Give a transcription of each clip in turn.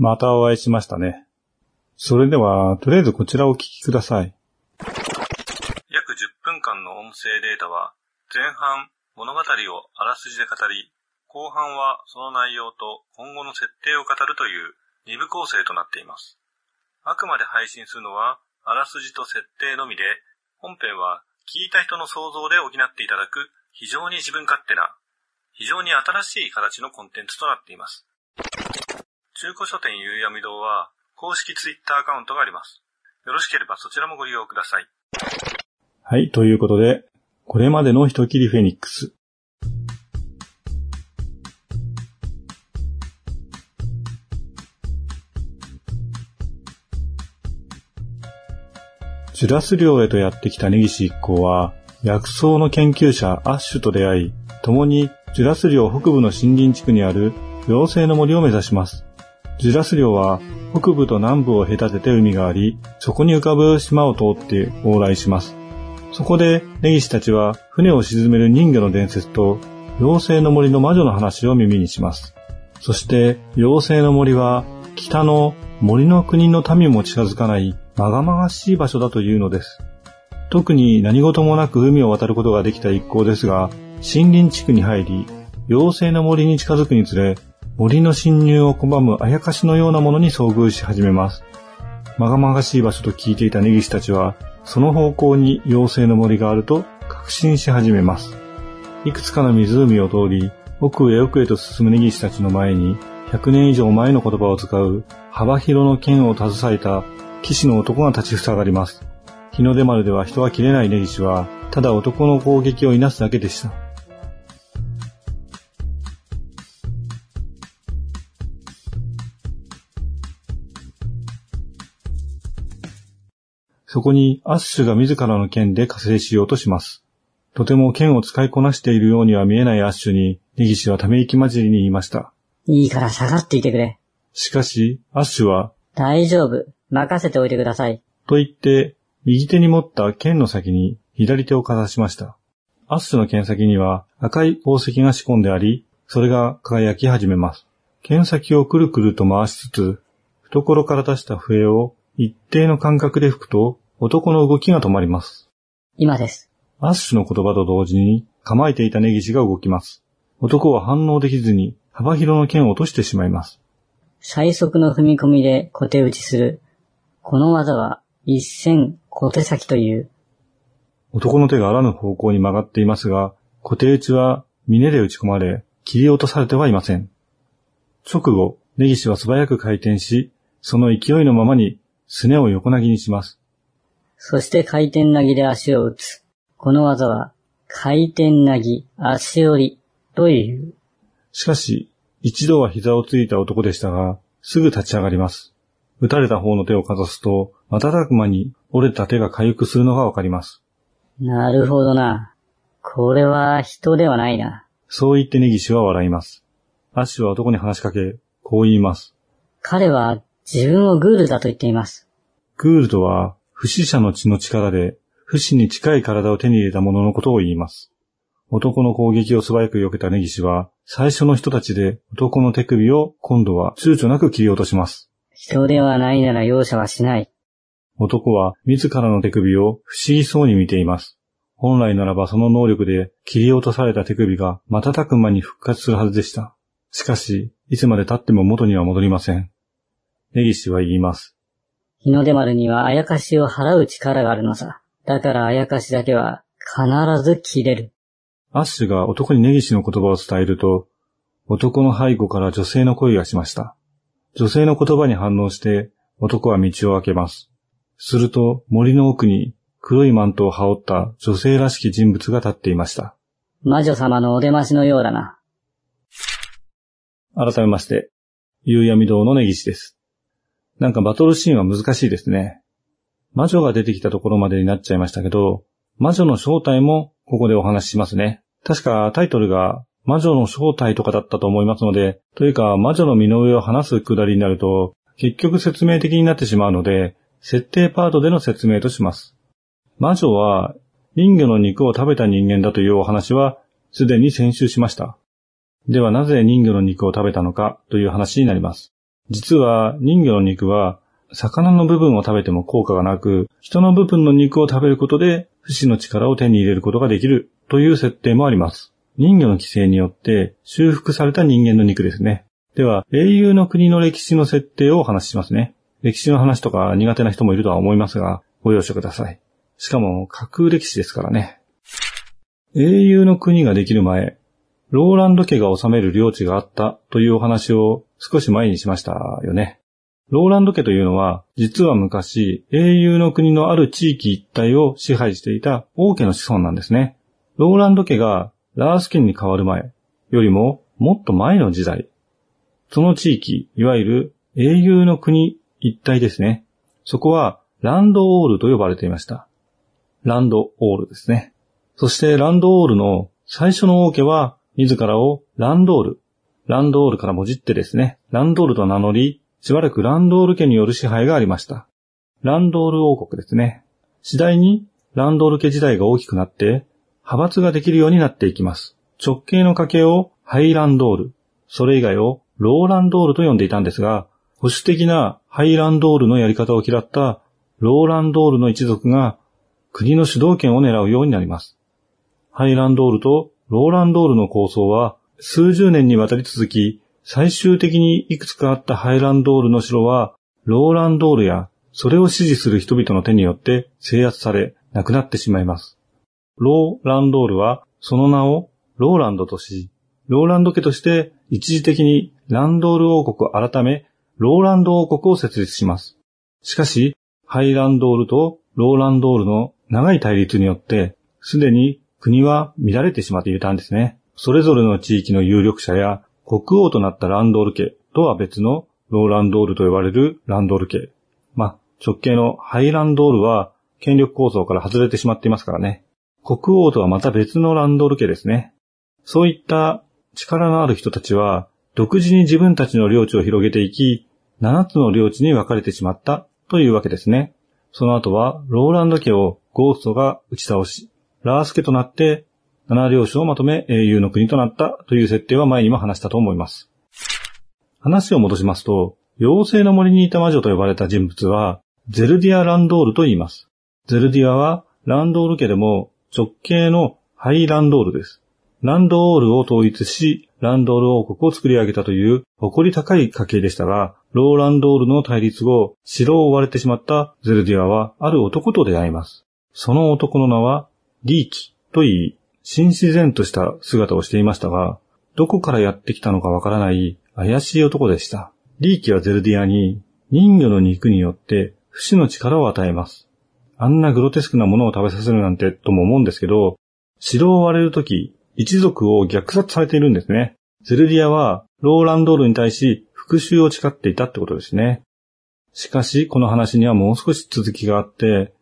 またお会いしましたね。それでは、とりあえずこちらをお聞きください。約10分間の音声データは、前半物語をあらすじで語り、後半はその内容と今後の設定を語るという二部構成となっています。あくまで配信するのは、あらすじと設定のみで、本編は聞いた人の想像で補っていただく非常に自分勝手な、非常に新しい形のコンテンツとなっています。中古書店ゆうやみ堂は公式ツイッターアカウントがあります。よろしければそちらもご利用ください。はい、ということで、これまでの人切りフェニックス。ジュラス領へとやってきた根岸一行は、薬草の研究者アッシュと出会い、共にジュラス領北部の森林地区にある妖精の森を目指します。ジュラス領は北部と南部を隔てて海があり、そこに浮かぶ島を通って往来します。そこで根岸たちは船を沈める人魚の伝説と妖精の森の魔女の話を耳にします。そして妖精の森は北の森の国の民も近づかないまがまがしい場所だというのです。特に何事もなく海を渡ることができた一行ですが、森林地区に入り、妖精の森に近づくにつれ、森の侵入を拒むあやかしのようなものに遭遇し始めます。まがまがしい場所と聞いていた根岸たちは、その方向に妖精の森があると確信し始めます。いくつかの湖を通り、奥へ奥へと進む根岸たちの前に、100年以上前の言葉を使う幅広の剣を携えた騎士の男が立ちふさがります。日の出丸では人は切れない根岸は、ただ男の攻撃をいなすだけでした。そこにアッシュが自らの剣で加勢しようとします。とても剣を使いこなしているようには見えないアッシュに、根岸はため息混じりに言いました。いいから下がっていてくれ。しかし、アッシュは、大丈夫。任せておいてください。と言って、右手に持った剣の先に左手をかざしました。アッシュの剣先には赤い宝石が仕込んであり、それが輝き始めます。剣先をくるくると回しつつ、懐から出した笛を一定の間隔で吹くと、男の動きが止まります。今です。アッシュの言葉と同時に構えていた根岸が動きます。男は反応できずに幅広の剣を落としてしまいます。最速の踏み込みで小手打ちする。この技は一戦小手先という。男の手があらぬ方向に曲がっていますが、小手打ちは峰で打ち込まれ、切り落とされてはいません。直後、根岸は素早く回転し、その勢いのままに、すねを横投げにします。そして回転投げで足を打つ。この技は回転投げ足折りという。しかし、一度は膝をついた男でしたが、すぐ立ち上がります。打たれた方の手をかざすと、瞬く間に折れた手が回復するのがわかります。なるほどな。これは人ではないな。そう言って根岸は笑います。アッシュは男に話しかけ、こう言います。彼は自分をグールだと言っています。グールドは、不死者の血の力で、不死に近い体を手に入れた者のことを言います。男の攻撃を素早く避けた根岸は、最初の人たちで男の手首を今度は躊躇なく切り落とします。人ではないなら容赦はしない。男は自らの手首を不思議そうに見ています。本来ならばその能力で切り落とされた手首が瞬く間に復活するはずでした。しかし、いつまで経っても元には戻りません。根岸は言います。日の出丸にはあやかしを払う力があるのさ。だからあやかしだけは必ず切れる。アッシュが男に根岸の言葉を伝えると、男の背後から女性の声がしました。女性の言葉に反応して、男は道を開けます。すると、森の奥に黒いマントを羽織った女性らしき人物が立っていました。魔女様のお出ましのようだな。改めまして、夕闇堂の根岸です。なんかバトルシーンは難しいですね。魔女が出てきたところまでになっちゃいましたけど、魔女の正体もここでお話ししますね。確かタイトルが魔女の正体とかだったと思いますので、というか魔女の身の上を話すくだりになると、結局説明的になってしまうので、設定パートでの説明とします。魔女は人魚の肉を食べた人間だというお話はすでに先週しました。ではなぜ人魚の肉を食べたのかという話になります。実は人魚の肉は魚の部分を食べても効果がなく、人の部分の肉を食べることで不死の力を手に入れることができるという設定もあります。人魚の規制によって修復された人間の肉ですね。では、英雄の国の歴史の設定をお話ししますね。歴史の話とか苦手な人もいるとは思いますが、ご容赦ください。しかも、架空歴史ですからね。英雄の国ができる前、ローランド家が治める領地があったというお話を少し前にしましたよね。ローランド家というのは、実は昔、英雄の国のある地域一帯を支配していた王家の子孫なんですね。ローランド家がラース県に変わる前よりももっと前の時代、その地域、いわゆる英雄の国一帯ですね。そこはランドオールと呼ばれていました。ランドオールですね。そしてランドオールの最初の王家は自らをランドール、ランドールからもじってですね、ランドールと名乗り、しばらくランドール家による支配がありました。ランドール王国ですね。次第にランドール家時代が大きくなって、派閥ができるようになっていきます。直系の家系をハイランドール、それ以外をローランドールと呼んでいたんですが、保守的なハイランドールのやり方を嫌ったローランドールの一族が国の主導権を狙うようになります。ハイランドールとローランドールの構想は数十年にわたり続き、最終的にいくつかあったハイランドールの城は、ローランドールやそれを支持する人々の手によって制圧され、なくなってしまいます。ローランドールはその名をローランドとし、ローランド家として一時的にランドール王国を改め、ローランド王国を設立します。しかし、ハイランドールとローランドールの長い対立によって、すでに国は乱れてしまっていたんですね。それぞれの地域の有力者や国王となったランドール家とは別のローランドールと呼ばれるランドール家。まあ、直系のハイランドールは権力構造から外れてしまっていますからね。国王とはまた別のランドール家ですね。そういった力のある人たちは独自に自分たちの領地を広げていき、7つの領地に分かれてしまったというわけですね。その後はローランド家をゴーストが打ち倒し、ラース家となって七領主をまとめ英雄の国となったという設定は前にも話したと思います。話を戻しますと、妖精の森にいた魔女と呼ばれた人物は、ゼルディア・ランドールと言います。ゼルディアは、ランドール家でも直系のハイランドールです。ランドールを統一し、ランドール王国を作り上げたという誇り高い家系でしたが、ローランドールの対立後、城を追われてしまったゼルディアは、ある男と出会います。その男の名は、リーキと言い、新自然とした姿をしていましたが、どこからやってきたのかわからない怪しい男でした。リーキはゼルディアに人魚の肉によって不死の力を与えます。あんなグロテスクなものを食べさせるなんてとも思うんですけど、城を割れるとき、一族を虐殺されているんですね。ゼルディアはローランドールに対し復讐を誓っていたってことですね。しかし、この話にはもう少し続きがあって、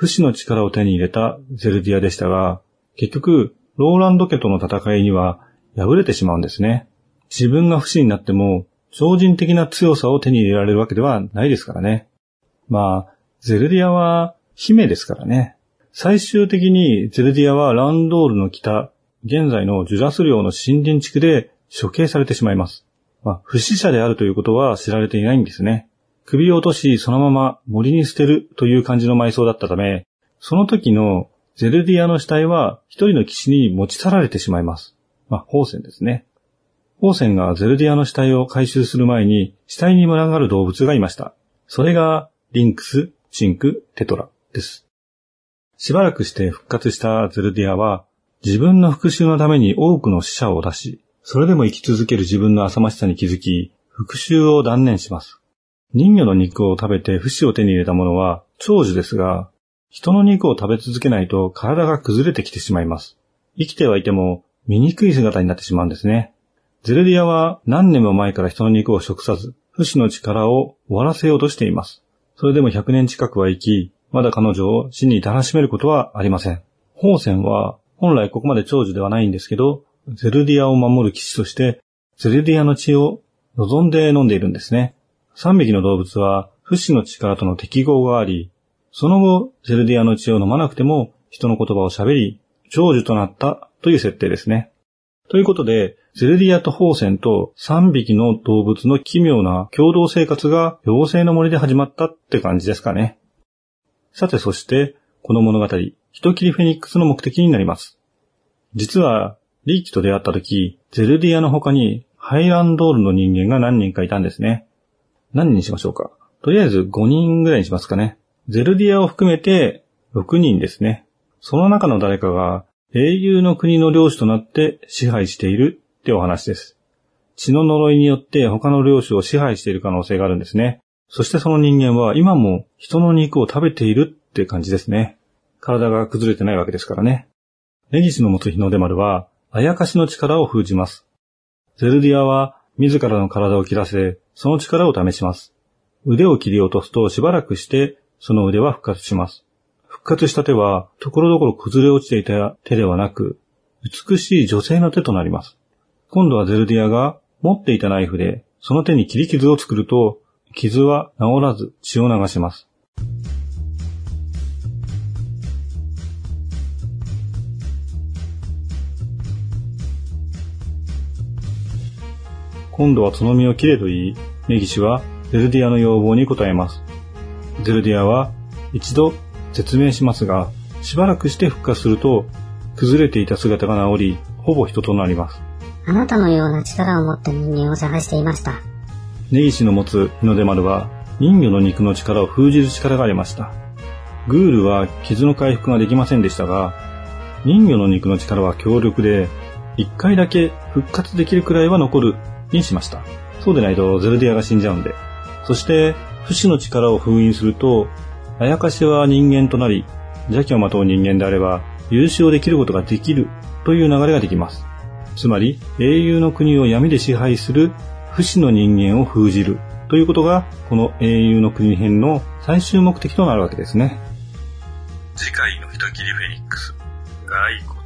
不死の力を手に入れたゼルディアでしたが、結局、ローランド家との戦いには敗れてしまうんですね。自分が不死になっても、超人的な強さを手に入れられるわけではないですからね。まあ、ゼルディアは姫ですからね。最終的にゼルディアはランドールの北、現在のジュラス領の森林地区で処刑されてしまいます。まあ、不死者であるということは知られていないんですね。首を落としそのまま森に捨てるという感じの埋葬だったため、その時のゼルディアの死体は一人の騎士に持ち去られてしまいます。まあ、ホーセンですね。ホーセンがゼルディアの死体を回収する前に死体に群がる動物がいました。それがリンクス、シンク、テトラです。しばらくして復活したゼルディアは自分の復讐のために多くの死者を出し、それでも生き続ける自分の浅ましさに気づき、復讐を断念します。人魚の肉を食べて不死を手に入れた者は長寿ですが、人の肉を食べ続けないと体が崩れてきてしまいます。生きてはいても醜い姿になってしまうんですね。ゼルディアは何年も前から人の肉を食さず、不死の力を終わらせようとしています。それでも100年近くは生き、まだ彼女を死に至らしめることはありません。ホーセンは本来ここまで長寿ではないんですけど、ゼルディアを守る騎士として、ゼルディアの血を望んで飲んでいるんですね。3匹の動物は不死の力との適合があり、その後、ゼルディアの血を飲まなくても人の言葉を喋り、長寿となったという設定ですね。ということで、ゼルディアとホーセンと3匹の動物の奇妙な共同生活が妖精の森で始まったって感じですかね。さてそして、この物語、人切りフェニックスの目的になります。実は、リーキと出会った時、ゼルディアの他にハイランドールの人間が何人かいたんですね。何人にしましょうか？とりあえず5人ぐらいにしますかね。ゼルディアを含めて6人ですね。その中の誰かが英雄の国の領主となって支配しているってお話です。血の呪いによって他の領主を支配している可能性があるんですね。そしてその人間は今も人の肉を食べているって感じですね。体が崩れてないわけですからね。ネギスの持つ日の出丸は、あやかしの力を封じます。ゼルディアは自らの体を切らせ、その力を試します。腕を切り落とすとしばらくして、その腕は復活します。復活した手は、ところどころ崩れ落ちていた手ではなく、美しい女性の手となります。今度はゼルディアが持っていたナイフで、その手に切り傷を作ると、傷は治らず血を流します。今度はその身を切れと言い、ネギシはゼルディアの要望に応えます。ゼルディアは一度説明しますが、しばらくして復活すると、崩れていた姿が治り、ほぼ人となります。あなたのような力を持った人間を探していました。根岸の持つ日の出丸は、人魚の肉の力を封じる力がありました。グールは傷の回復ができませんでしたが、人魚の肉の力は強力で、一回だけ復活できるくらいは残るにしました。そうでないとゼルディアが死んじゃうんで。そして、不死の力を封印すると、あやかしは人間となり、邪気をまとう人間であれば、優勝できることができるという流れができます。つまり、英雄の国を闇で支配する不死の人間を封じるということが、この英雄の国編の最終目的となるわけですね。次回の人切りフェニックス、骸骨。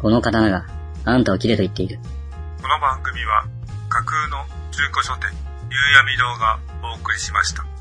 この刀があんたを切れと言っている。この番組は架空の中古書店、夕闇堂がお送りしました。